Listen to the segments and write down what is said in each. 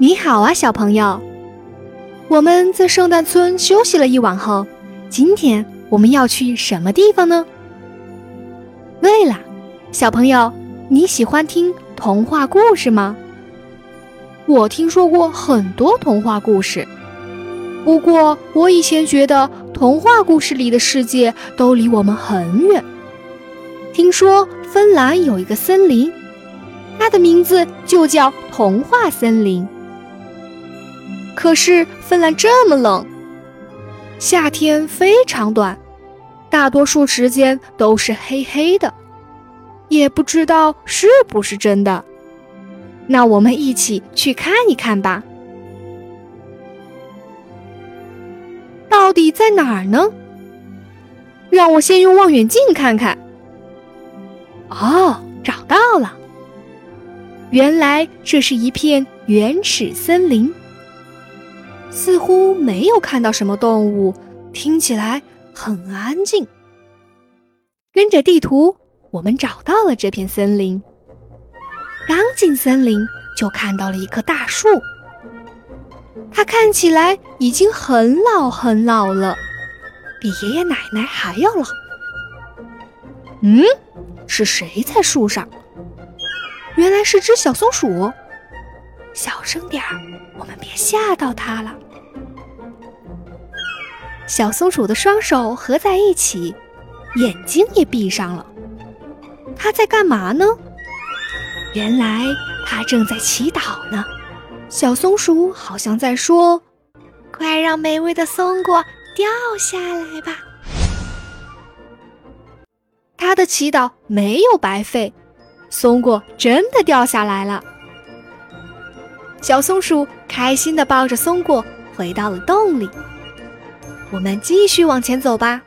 你好啊，小朋友。我们在圣诞村休息了一晚后，今天我们要去什么地方呢？对了，小朋友，你喜欢听童话故事吗？我听说过很多童话故事，不过我以前觉得童话故事里的世界都离我们很远。听说芬兰有一个森林，它的名字就叫童话森林。可是芬兰这么冷，夏天非常短，大多数时间都是黑黑的，也不知道是不是真的。那我们一起去看一看吧。到底在哪儿呢？让我先用望远镜看看。哦，找到了！原来这是一片原始森林。似乎没有看到什么动物，听起来很安静。跟着地图，我们找到了这片森林。刚进森林，就看到了一棵大树，它看起来已经很老很老了，比爷爷奶奶还要老。嗯，是谁在树上？原来是只小松鼠。小声点儿，我们别吓到它了。小松鼠的双手合在一起，眼睛也闭上了。它在干嘛呢？原来它正在祈祷呢。小松鼠好像在说：“快让美味的松果掉下来吧。”它的祈祷没有白费，松果真的掉下来了。小松鼠开心地抱着松果回到了洞里。我们继续往前走吧。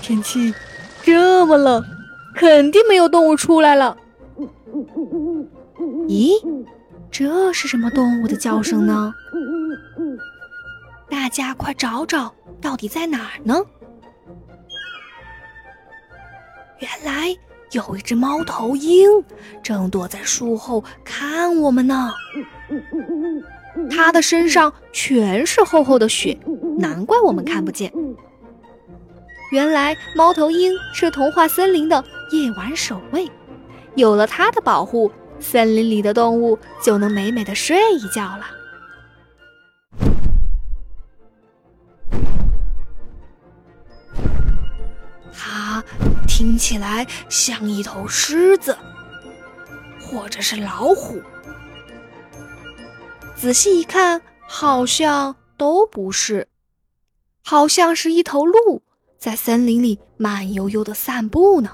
天气这么冷，肯定没有动物出来了。咦，这是什么动物的叫声呢？大家快找找，到底在哪儿呢？原来有一只猫头鹰正躲在树后看我们呢。它的身上全是厚厚的雪，难怪我们看不见。原来猫头鹰是童话森林的夜晚守卫，有了它的保护，森林里的动物就能美美的睡一觉了。听起来像一头狮子，或者是老虎。仔细一看，好像都不是，好像是一头鹿在森林里慢悠悠的散步呢。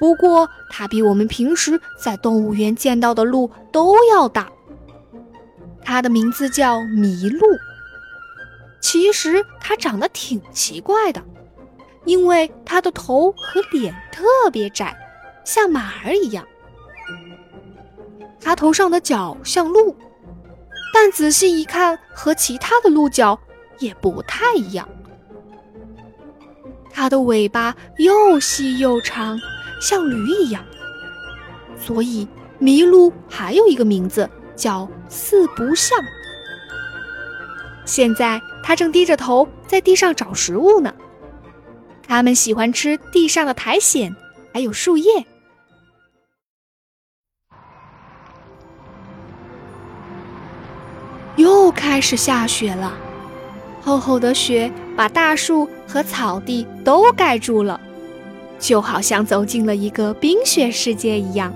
不过，它比我们平时在动物园见到的鹿都要大。它的名字叫麋鹿。其实它长得挺奇怪的。因为它的头和脸特别窄，像马儿一样。它头上的角像鹿，但仔细一看，和其他的鹿角也不太一样。它的尾巴又细又长，像驴一样。所以麋鹿还有一个名字叫四不像。现在它正低着头在地上找食物呢。它们喜欢吃地上的苔藓，还有树叶。又开始下雪了，厚厚的雪把大树和草地都盖住了，就好像走进了一个冰雪世界一样。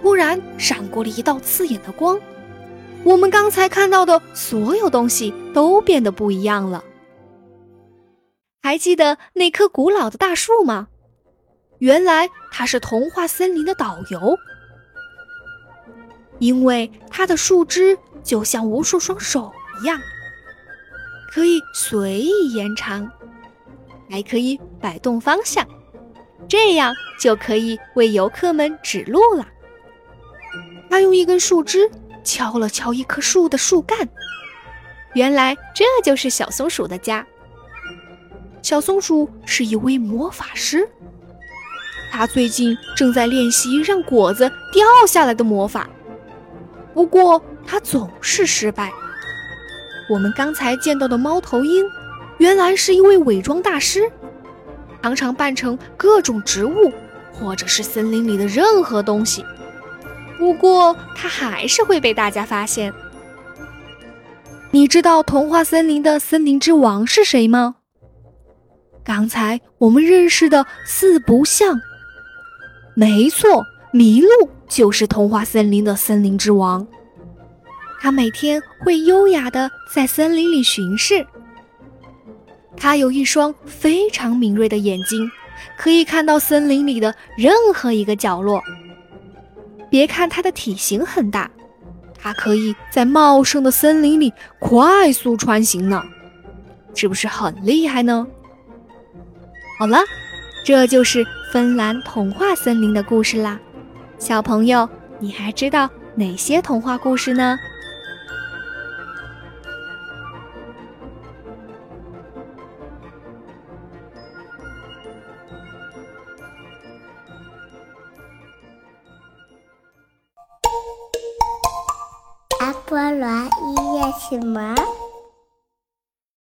忽然闪过了一道刺眼的光，我们刚才看到的所有东西都变得不一样了。还记得那棵古老的大树吗？原来它是童话森林的导游，因为它的树枝就像无数双手一样，可以随意延长，还可以摆动方向，这样就可以为游客们指路了。他用一根树枝敲了敲一棵树的树干，原来这就是小松鼠的家。小松鼠是一位魔法师，他最近正在练习让果子掉下来的魔法，不过他总是失败。我们刚才见到的猫头鹰，原来是一位伪装大师，常常扮成各种植物，或者是森林里的任何东西。不过他还是会被大家发现。你知道童话森林的森林之王是谁吗？刚才我们认识的四不像，没错，麋鹿就是童话森林的森林之王。它每天会优雅的在森林里巡视。他有一双非常敏锐的眼睛，可以看到森林里的任何一个角落。别看它的体型很大。它可以在茂盛的森林里快速穿行呢，是不是很厉害呢？好了，这就是芬兰童话森林的故事啦。小朋友，你还知道哪些童话故事呢？阿波罗音乐启蒙。